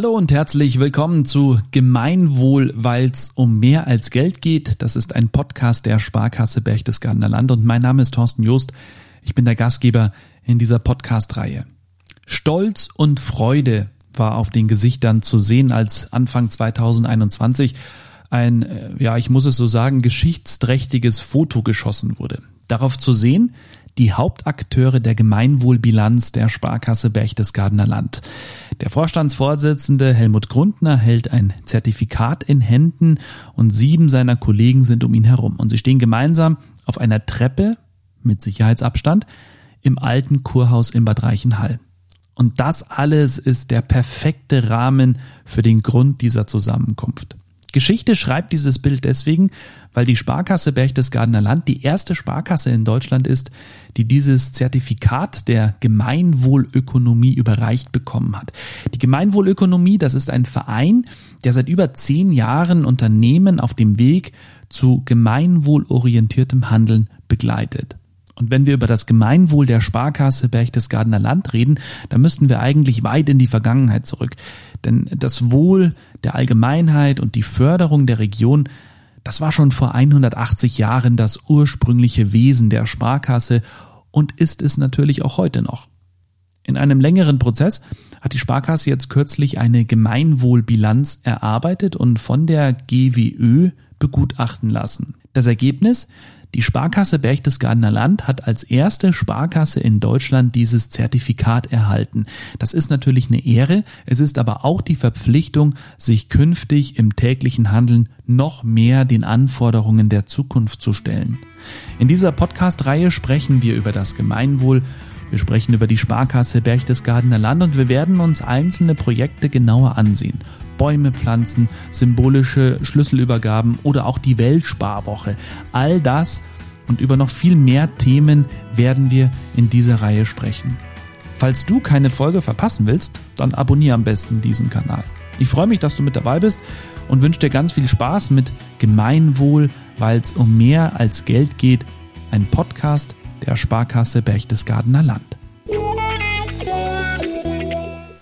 Hallo und herzlich willkommen zu Gemeinwohl, weil es um mehr als Geld geht. Das ist ein Podcast der Sparkasse Berchtesgadener Land und mein Name ist Thorsten Joost. Ich bin der Gastgeber in dieser Podcast-Reihe. Stolz und Freude war auf den Gesichtern zu sehen, als Anfang 2021 ein, äh, ja, ich muss es so sagen, geschichtsträchtiges Foto geschossen wurde. Darauf zu sehen, die Hauptakteure der Gemeinwohlbilanz der Sparkasse Berchtesgadener Land. Der Vorstandsvorsitzende Helmut Grundner hält ein Zertifikat in Händen und sieben seiner Kollegen sind um ihn herum. Und sie stehen gemeinsam auf einer Treppe mit Sicherheitsabstand im alten Kurhaus in Bad Reichenhall. Und das alles ist der perfekte Rahmen für den Grund dieser Zusammenkunft. Geschichte schreibt dieses Bild deswegen, weil die Sparkasse Berchtesgadener Land die erste Sparkasse in Deutschland ist, die dieses Zertifikat der Gemeinwohlökonomie überreicht bekommen hat. Die Gemeinwohlökonomie, das ist ein Verein, der seit über zehn Jahren Unternehmen auf dem Weg zu gemeinwohlorientiertem Handeln begleitet. Und wenn wir über das Gemeinwohl der Sparkasse Berchtesgadener Land reden, dann müssten wir eigentlich weit in die Vergangenheit zurück. Denn das Wohl der Allgemeinheit und die Förderung der Region, das war schon vor 180 Jahren das ursprüngliche Wesen der Sparkasse und ist es natürlich auch heute noch. In einem längeren Prozess hat die Sparkasse jetzt kürzlich eine Gemeinwohlbilanz erarbeitet und von der GWÖ begutachten lassen. Das Ergebnis? Die Sparkasse Berchtesgadener Land hat als erste Sparkasse in Deutschland dieses Zertifikat erhalten. Das ist natürlich eine Ehre, es ist aber auch die Verpflichtung, sich künftig im täglichen Handeln noch mehr den Anforderungen der Zukunft zu stellen. In dieser Podcast-Reihe sprechen wir über das Gemeinwohl, wir sprechen über die Sparkasse Berchtesgadener Land und wir werden uns einzelne Projekte genauer ansehen. Bäume pflanzen, symbolische Schlüsselübergaben oder auch die Weltsparwoche. All das und über noch viel mehr Themen werden wir in dieser Reihe sprechen. Falls du keine Folge verpassen willst, dann abonniere am besten diesen Kanal. Ich freue mich, dass du mit dabei bist und wünsche dir ganz viel Spaß mit Gemeinwohl, weil es um mehr als Geld geht. Ein Podcast der Sparkasse Berchtesgadener Land.